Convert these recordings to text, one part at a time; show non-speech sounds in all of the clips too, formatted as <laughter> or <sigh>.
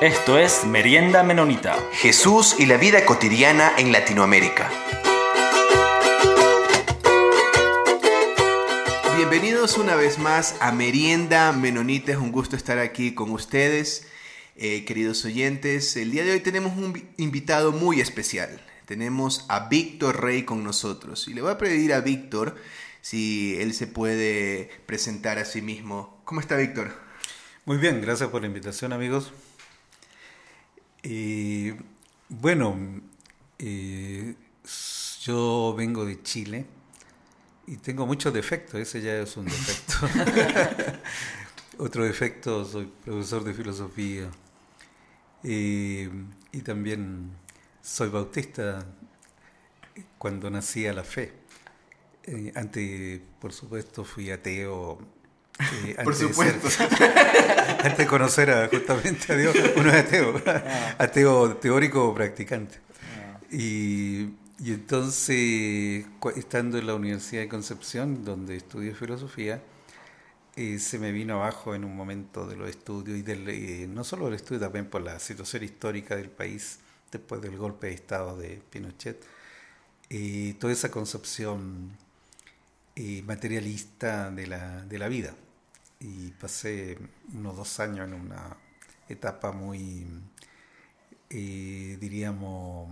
Esto es Merienda Menonita. Jesús y la vida cotidiana en Latinoamérica. Bienvenidos una vez más a Merienda Menonita. Es un gusto estar aquí con ustedes, eh, queridos oyentes. El día de hoy tenemos un invitado muy especial. Tenemos a Víctor Rey con nosotros. Y le voy a pedir a Víctor si él se puede presentar a sí mismo. ¿Cómo está Víctor? Muy bien, gracias por la invitación amigos. Y bueno, eh, yo vengo de Chile y tengo muchos defectos, ese ya es un defecto. <laughs> Otro defecto, soy profesor de filosofía y también soy bautista cuando nací a la fe. Eh, antes, por supuesto, fui ateo eh, Por supuesto. <laughs> antes de conocer a, justamente a Dios, <laughs> uno es ateo, ah. <laughs> ateo teórico o practicante. Ah. Y, y, entonces, estando en la Universidad de Concepción, donde estudié filosofía, eh, se me vino abajo en un momento de los estudios, y del, eh, no solo del estudio, también por la situación histórica del país después del golpe de Estado de Pinochet, y toda esa concepción materialista de la, de la vida y pasé unos dos años en una etapa muy, eh, diríamos,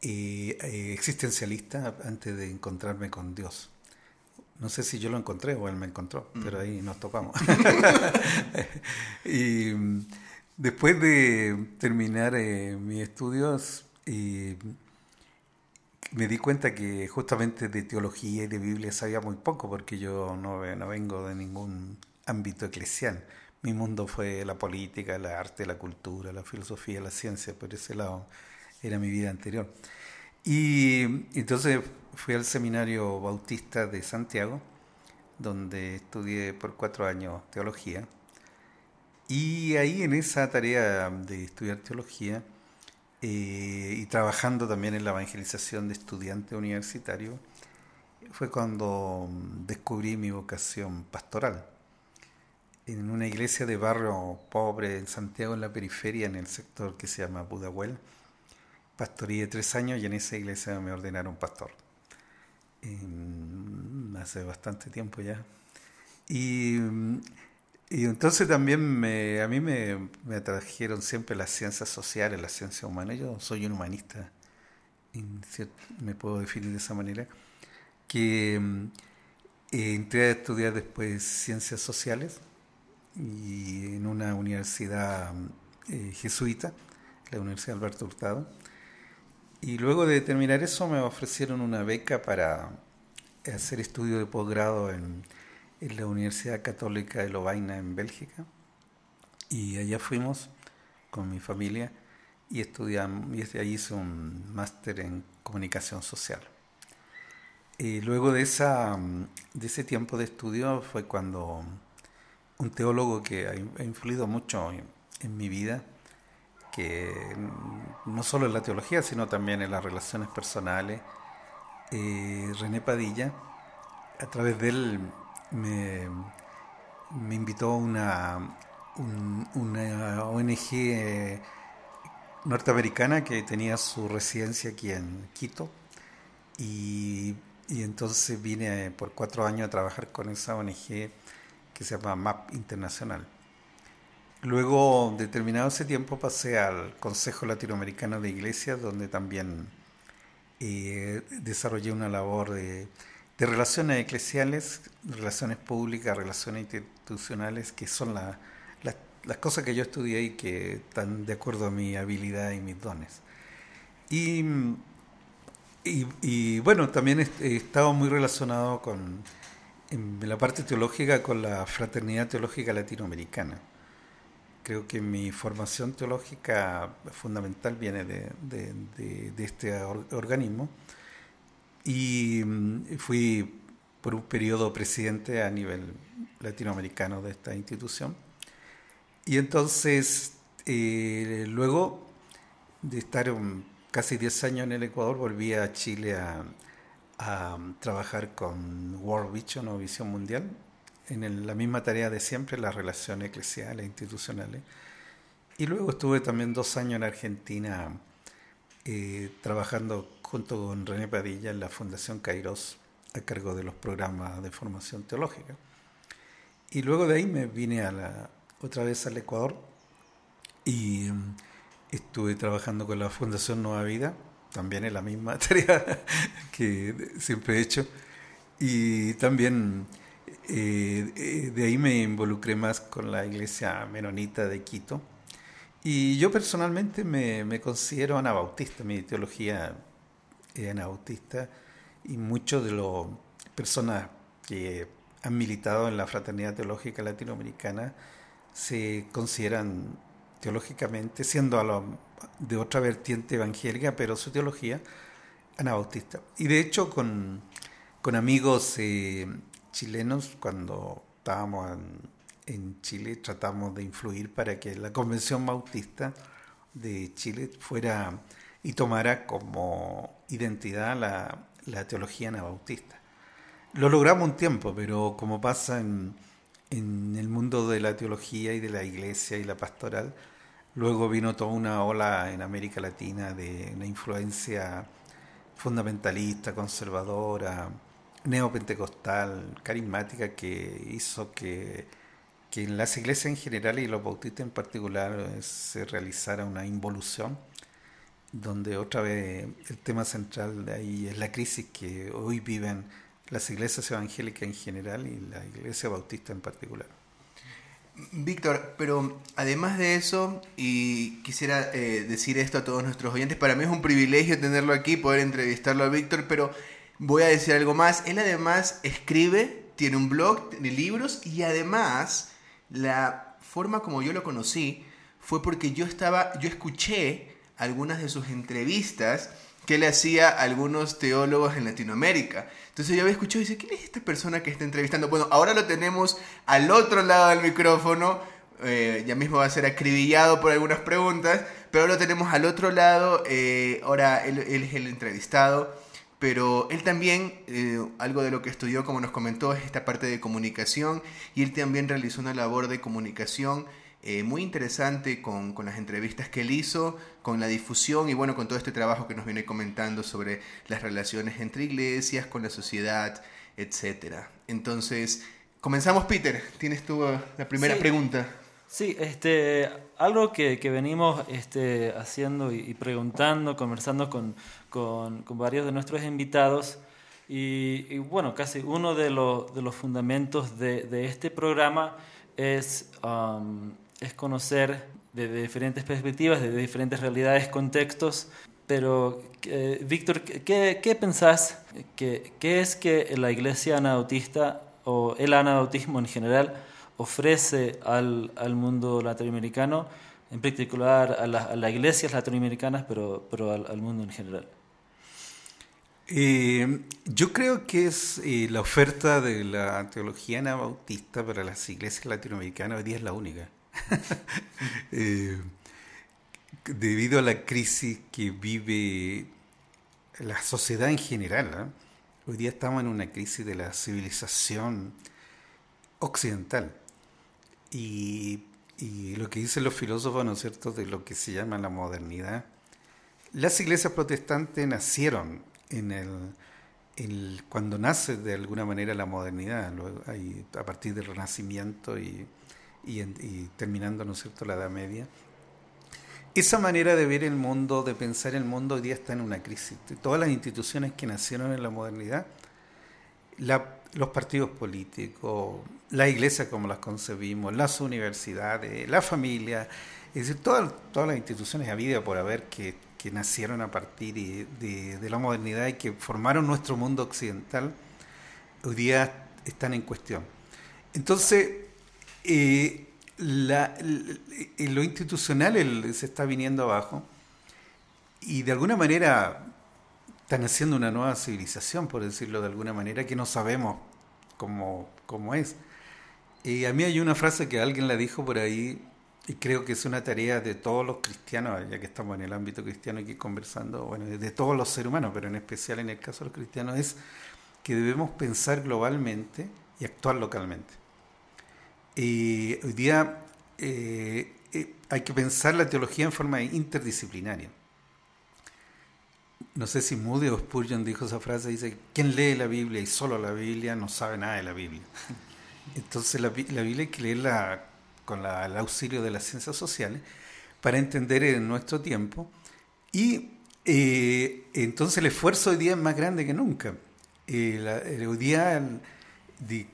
eh, eh, existencialista antes de encontrarme con Dios. No sé si yo lo encontré o él me encontró, mm. pero ahí nos topamos. <laughs> <laughs> y después de terminar mis estudios, me di cuenta que justamente de teología y de Biblia sabía muy poco, porque yo no, no vengo de ningún ámbito eclesial. Mi mundo fue la política, el arte, la cultura, la filosofía, la ciencia, por ese lado era mi vida anterior. Y entonces fui al seminario bautista de Santiago, donde estudié por cuatro años teología. Y ahí en esa tarea de estudiar teología, eh, y trabajando también en la evangelización de estudiantes universitarios, fue cuando descubrí mi vocación pastoral. En una iglesia de barrio pobre en Santiago, en la periferia, en el sector que se llama Pudahuel, pastoreé tres años y en esa iglesia me ordenaron pastor. hace bastante tiempo ya. Y y entonces también me, a mí me, me, atrajeron siempre las ciencias sociales, las ciencias humanas. Yo soy un humanista, me puedo definir de esa manera, que eh, entré a estudiar después ciencias sociales y en una universidad eh, jesuita, la Universidad Alberto Hurtado. Y luego de terminar eso me ofrecieron una beca para hacer estudio de posgrado en en la Universidad Católica de Lovaina en Bélgica y allá fuimos con mi familia y estudiamos y desde ahí hice un máster en comunicación social. Y luego de, esa, de ese tiempo de estudio fue cuando un teólogo que ha influido mucho en, mi vida, que no solo en la teología, sino también en las relaciones personales, eh, René Padilla, a través de él me, invitó una, una ONG eh, norteamericana que tenía su residencia aquí en Quito y, y, entonces vine por cuatro años a trabajar con esa ONG que se llama MAP Internacional. Luego, determinado ese tiempo, pasé al Consejo Latinoamericano de Iglesias, donde también eh, desarrollé una labor de de relaciones eclesiales, relaciones públicas, relaciones institucionales, que son las cosas que yo estudié y que están de acuerdo a mi habilidad y mis dones. Y, y, bueno, también he, estado muy relacionado con, en la parte teológica con la fraternidad teológica latinoamericana. Creo que mi formación teológica fundamental viene de, de, de este organismo y mm, fui por un periodo presidente a nivel latinoamericano de esta institución. Y entonces, eh, luego de estar casi 10 años en el Ecuador, volví a Chile a, trabajar con World Vision o Visión Mundial, en la misma tarea de siempre, las relaciones eclesiales institucionales. Y luego estuve también dos años en Argentina eh, trabajando junto con René Padilla en la Fundación Kairos a cargo de los programas de formación teológica. Y luego de ahí me vine a la, otra vez al Ecuador y mm, estuve trabajando con la Fundación Nueva Vida, también en la misma <laughs> tarea que siempre he hecho. Y también eh, de ahí me involucré más con la iglesia menonita de Quito. Y yo personalmente me, me considero anabautista, mi teología es anabautista y muchos de las personas que han militado en la fraternidad teológica latinoamericana se consideran teológicamente, siendo de otra vertiente evangélica, pero su teología anabautista. Y de hecho con, con amigos eh, chilenos, cuando estábamos en, en, Chile, tratamos de influir para que la Convención Bautista de Chile fuera y tomara como identidad la, la teología anabautista. Lo logramos un tiempo, pero como pasa en, el mundo de la teología y de la iglesia y la pastoral, luego vino toda una ola en América Latina de una influencia fundamentalista, conservadora, neopentecostal, carismática, que hizo que, que en las iglesias en general y los bautistas en particular se realizara una involución donde otra vez el tema central de ahí es la crisis que hoy viven las iglesias evangélicas en general y la iglesia bautista en particular. Víctor, pero además de eso, y quisiera eh, decir esto a todos nuestros oyentes, para mí es un privilegio tenerlo aquí, poder entrevistarlo a Víctor, pero voy a decir algo más. Él además escribe, tiene un blog, tiene libros y además la forma como yo lo conocí fue porque yo estaba, yo escuché algunas de sus entrevistas que le hacía a algunos teólogos en Latinoamérica. Entonces yo había escuchado y dice, ¿quién es esta persona que está entrevistando? Bueno, ahora lo tenemos al otro lado del micrófono, eh, ya mismo va a ser acribillado por algunas preguntas, pero lo tenemos al otro lado, eh, ahora él, es el entrevistado, pero él también, eh, algo de lo que estudió, como nos comentó, es esta parte de comunicación, y él también realizó una labor de comunicación eh, muy interesante con, con, las entrevistas que él hizo, con la difusión y bueno, con todo este trabajo que nos viene comentando sobre las relaciones entre iglesias, con la sociedad, etc. Entonces, comenzamos, Peter. Tienes tú uh, la primera pregunta. Sí, este, algo que, que venimos este, haciendo y, preguntando, conversando con, con, con, varios de nuestros invitados. Y, bueno, casi uno de, de los fundamentos de, de, este programa es um, es conocer desde diferentes perspectivas, desde diferentes realidades, contextos. Pero, eh, Víctor, ¿qué, ¿qué, pensás? ¿Qué, ¿Qué es que la iglesia anabautista o el anabautismo en general ofrece al, al mundo latinoamericano, en particular a, las iglesias latinoamericanas, pero, pero al, al mundo en general? Eh, yo creo que es eh, la oferta de la teología anabautista para las iglesias latinoamericanas hoy día es la única. <laughs> Eh, debido a la crisis que vive la sociedad en general, ¿eh? hoy día estamos en una crisis de la civilización occidental. Y, lo que dicen los filósofos, ¿no es cierto?, de lo que se llama la modernidad. Las iglesias protestantes nacieron en el, cuando nace de alguna manera la modernidad, a partir del Renacimiento y, y, terminando, ¿no es cierto?, la Edad Media. Esa manera de ver el mundo, de pensar el mundo, hoy día está en una crisis. Todas las instituciones que nacieron en la modernidad, los partidos políticos, la iglesia como las concebimos, las universidades, la familia, es decir, todas, todas las instituciones habidas por haber que, que nacieron a partir de, de, la modernidad y que formaron nuestro mundo occidental, hoy día están en cuestión. Entonces, eh, la, lo institucional se está viniendo abajo y de alguna manera están haciendo una nueva civilización, por decirlo de alguna manera, que no sabemos cómo, cómo es. Y a mí hay una frase que alguien la dijo por ahí, y creo que es una tarea de todos los cristianos, ya que estamos en el ámbito cristiano aquí conversando, bueno, de todos los seres humanos, pero en especial en el caso de los cristianos, es que debemos pensar globalmente y actuar localmente. Y hoy día eh, eh, hay que pensar la teología en forma interdisciplinaria. No sé si Moody o Spurgeon dijo esa frase, dice, quien lee la Biblia y solo la Biblia no sabe nada de la Biblia. <laughs> Entonces la, la Biblia hay que leerla con la, el auxilio de las ciencias sociales para entender en nuestro tiempo y eh, entonces el esfuerzo hoy día es más grande que nunca. Eh, hoy día,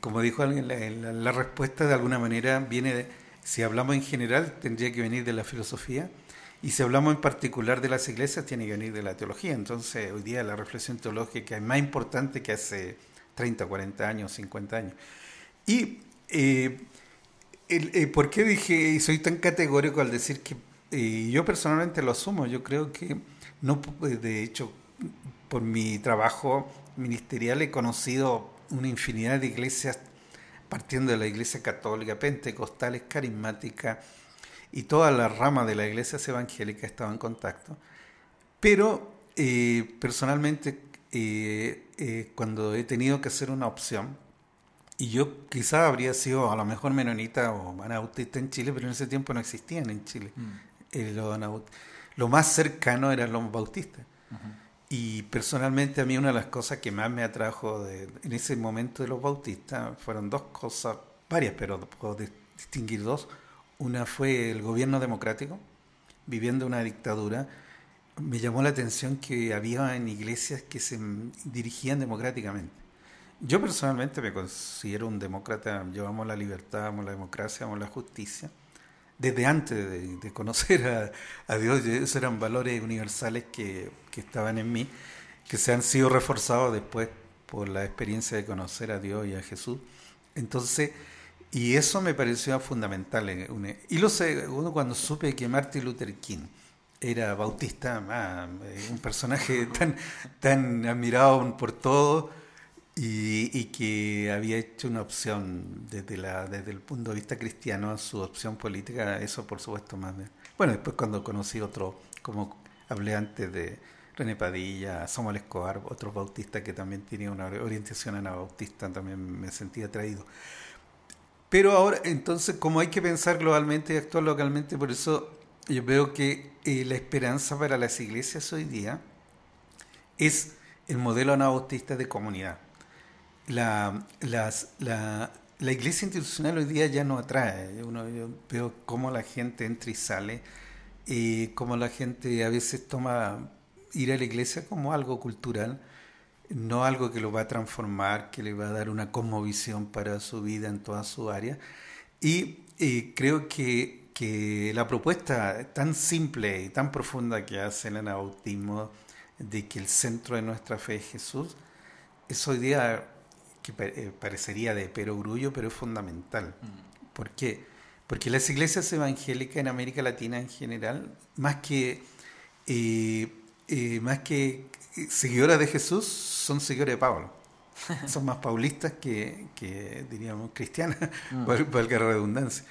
como dijo alguien, la, respuesta de alguna manera viene, de, si hablamos en general, tendría que venir de la filosofía, y si hablamos en particular de las iglesias, tiene que venir de la teología. Entonces, hoy día la reflexión teológica es más importante que hace 30, 40 años, 50 años. Y eh, eh, ¿por qué dije, y soy tan categórico al decir que eh, yo personalmente lo asumo? Yo creo que no, de hecho, por mi trabajo ministerial he conocido una infinidad de iglesias, partiendo de la iglesia católica, pentecostales, carismática y toda la rama de la iglesia evangélica estaba en contacto. Pero eh, personalmente, eh, eh, cuando he tenido que hacer una opción, y yo quizá habría sido a lo mejor menonita o anabautista en Chile, pero en ese tiempo no existían en Chile mm. los lo más cercano eran los bautistas. Y personalmente a mí una de las cosas que más me atrajo en ese momento de los bautistas fueron dos cosas, varias, pero puedo distinguir dos. Una fue el gobierno democrático, viviendo una dictadura. Me llamó la atención que había en iglesias que se dirigían democráticamente. Yo personalmente me considero un demócrata, llevamos la libertad, amo la democracia, amo la justicia desde antes de, conocer a, Dios, esos eran valores universales que, estaban en mí, que se han sido reforzados después por la experiencia de conocer a Dios y a Jesús. Entonces, y eso me pareció fundamental. Y lo sé, uno cuando supe que Martin Luther King era bautista, ah, un personaje <laughs> tan, tan admirado por todos, y, que había hecho una opción desde, la, desde el punto de vista cristiano, su opción política, eso por supuesto más. bueno, después cuando conocí otro, como hablé antes de René Padilla, Samuel Escobar, otro bautista que también tenía una orientación anabautista, también me sentí atraído. Pero ahora, entonces, como hay que pensar globalmente y actuar localmente, por eso yo veo que eh, la esperanza para las iglesias hoy día es el modelo anabautista de comunidad la, las, la, la, iglesia institucional hoy día ya no atrae. Uno, yo veo cómo la gente entra y sale, y cómo la gente a veces toma ir a la iglesia como algo cultural, no algo que lo va a transformar, que le va a dar una cosmovisión para su vida en toda su área. Y creo que, que, la propuesta tan simple y tan profunda que hace el anabautismo de que el centro de nuestra fe es Jesús, es hoy día que eh, parecería de perogrullo, pero es fundamental. Mm. ¿Por qué? Porque las iglesias evangélicas en América Latina en general, más que, eh, eh, más que seguidoras de Jesús, son seguidores de Pablo. <laughs> son más paulistas que, que diríamos, cristianas, mm. valga la redundancia.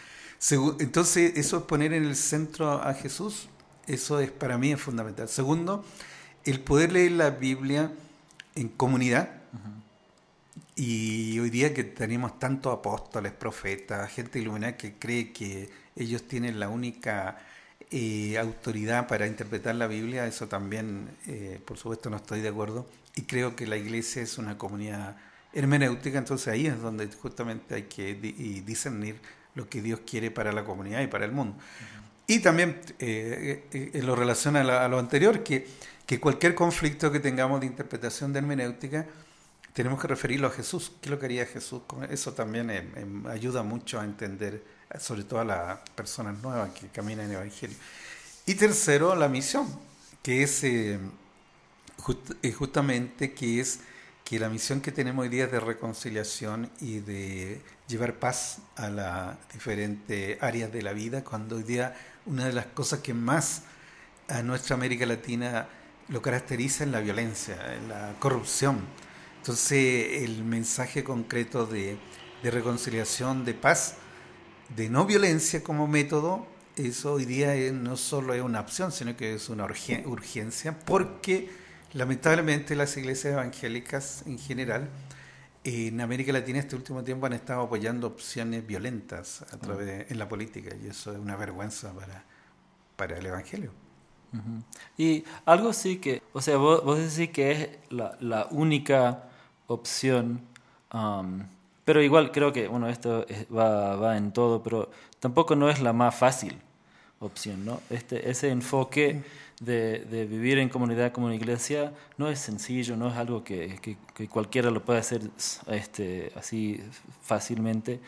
Entonces, eso es poner en el centro a Jesús, eso es para mí es fundamental. Segundo, el poder leer la Biblia en comunidad, y hoy día que tenemos tantos apóstoles, profetas, gente iluminada que cree que ellos tienen la única eh, autoridad para interpretar la Biblia, eso también, eh, por supuesto, no estoy de acuerdo. Y creo que la iglesia es una comunidad hermenéutica, entonces ahí es donde justamente hay que discernir lo que Dios quiere para la comunidad y para el mundo. Y también eh, en lo relaciona a, a, lo anterior, que, que cualquier conflicto que tengamos de interpretación de hermenéutica, tenemos que referirlo a Jesús. ¿Qué lo quería Jesús? Eso también eh, em, ayuda mucho a entender, sobre todo a las personas nuevas que caminan en el Evangelio. Y tercero, la misión, que es eh, eh, justamente que es que la misión que tenemos hoy día es de reconciliación y de llevar paz a las diferentes áreas de la vida, cuando hoy día una de las cosas que más a nuestra América Latina lo caracteriza es la violencia, la corrupción entonces, el mensaje concreto de, reconciliación, de paz, de no violencia como método, eso hoy día no solo es una opción, sino que es una urgencia, porque lamentablemente las iglesias evangélicas en general en América Latina este último tiempo han estado apoyando opciones violentas a través en la política y eso es una vergüenza para, para el Evangelio. Y algo sí que, o sea, vos, vos decís que es la, la única opción, um, pero igual creo que, bueno, esto va, va en todo, pero tampoco no es la más fácil opción, ¿no? Este, ese enfoque de, de, vivir en comunidad como una iglesia no es sencillo, no es algo que, que, cualquiera lo puede hacer este, así fácilmente.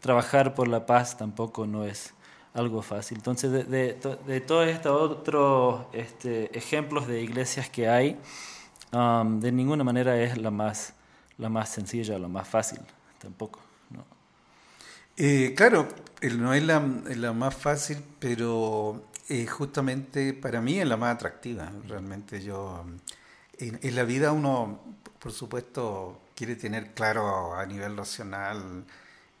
Trabajar por la paz tampoco no es algo fácil. Entonces, de, de, de todos estos otros este, ejemplos de iglesias que hay, um, de ninguna manera es la más, la más sencilla, la más fácil, tampoco. ¿no? Eh, claro, no es la, la, más fácil, pero eh, justamente para mí es la más atractiva. Realmente yo, en, en, la vida uno, por supuesto, quiere tener claro a nivel racional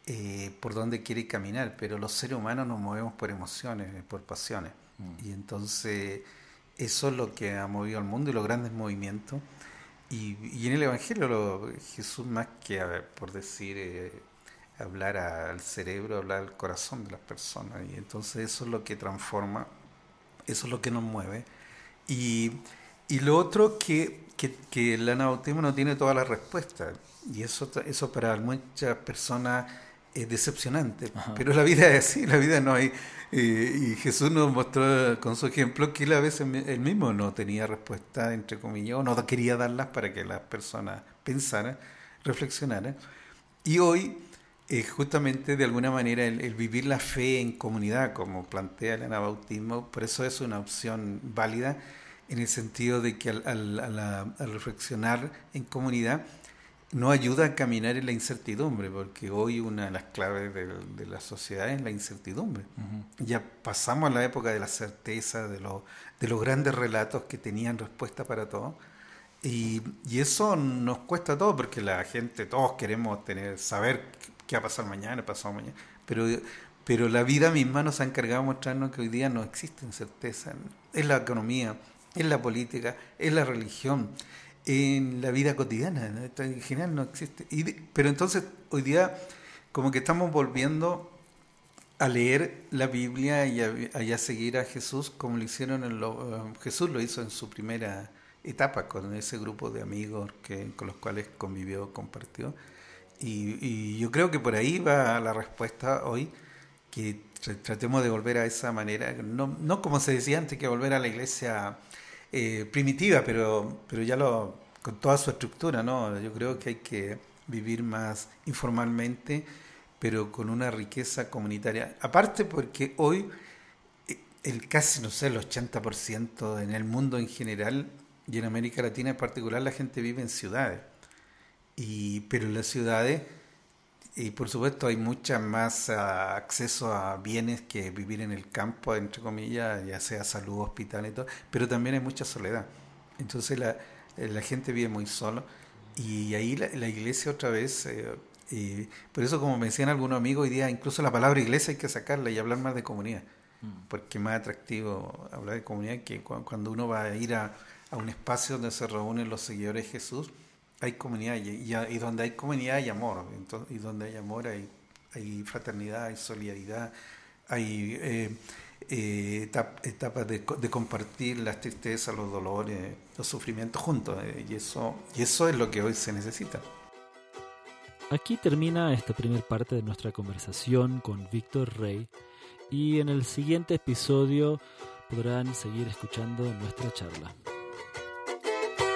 eh, por dónde quiere caminar, pero los seres humanos nos movemos por emociones, por pasiones. Mm. Y entonces eso es lo que ha movido al mundo y los grandes movimientos. Y, y en el Evangelio Jesús más que, por decir, eh, hablar al cerebro, hablar al corazón de las personas. Y entonces eso es lo que transforma, eso es lo que nos mueve. Y, y lo otro que, que, que el anabautismo no tiene todas las respuestas. Y eso, eso para muchas personas es decepcionante, pero la vida es así, la vida no hay... y Jesús nos mostró con su ejemplo que él a veces él mismo no tenía respuesta, entre comillas, o no quería darlas para que las personas pensaran, reflexionaran. Y hoy, eh, justamente de alguna manera, el, vivir la fe en comunidad, como plantea el anabautismo, por eso es una opción válida en el sentido de que al, al, al reflexionar en comunidad, no ayuda a caminar en la incertidumbre, porque hoy una de las claves de, la sociedad es la incertidumbre. Ya pasamos a la época de la certeza, de, de los grandes relatos que tenían respuesta para todo. Y, eso nos cuesta todo, porque la gente, todos queremos tener saber qué va a pasar mañana, pasado mañana, pero, pero la vida misma nos ha encargado de mostrarnos que hoy día no existe certeza. Es la economía, es la política, es la religión en la vida cotidiana. En general no existe. pero entonces hoy día como que estamos volviendo a leer la Biblia y a, seguir a Jesús como lo hicieron en lo, eh, Jesús lo hizo en su primera etapa con ese grupo de amigos que, con los cuales convivió, compartió. Y, y yo creo que por ahí va la respuesta hoy, que tratemos de volver a esa manera, no, no como se decía antes, que volver a la iglesia eh, primitiva, pero, pero ya lo, con toda su estructura, ¿no? Yo creo que hay que vivir más informalmente, pero con una riqueza comunitaria. Aparte porque hoy eh, el casi, no sé, el 80% en el mundo en general y en América Latina en particular la gente vive en ciudades. Y, pero en las ciudades, y por supuesto hay mucha más uh, acceso a bienes que vivir en el campo, entre comillas, ya sea salud, hospital y todo, pero también hay mucha soledad. Entonces la, eh, la gente vive muy solo y ahí la, la iglesia otra vez, eh, y por eso como me decían algunos amigos hoy día, incluso la palabra iglesia hay que sacarla y hablar más de comunidad, mm. porque es más atractivo hablar de comunidad que cuando uno va a ir a, a un espacio donde se reúnen los seguidores de Jesús, hay comunidad y, y, donde hay comunidad hay amor, y donde hay amor hay, hay fraternidad, hay solidaridad, hay... Eh, eh, etapas de, de, compartir las tristezas, los dolores, los sufrimientos juntos. Eh, y, eso, y eso es lo que hoy se necesita. Aquí termina esta primera parte de nuestra conversación con Víctor Rey y en el siguiente episodio podrán seguir escuchando nuestra charla.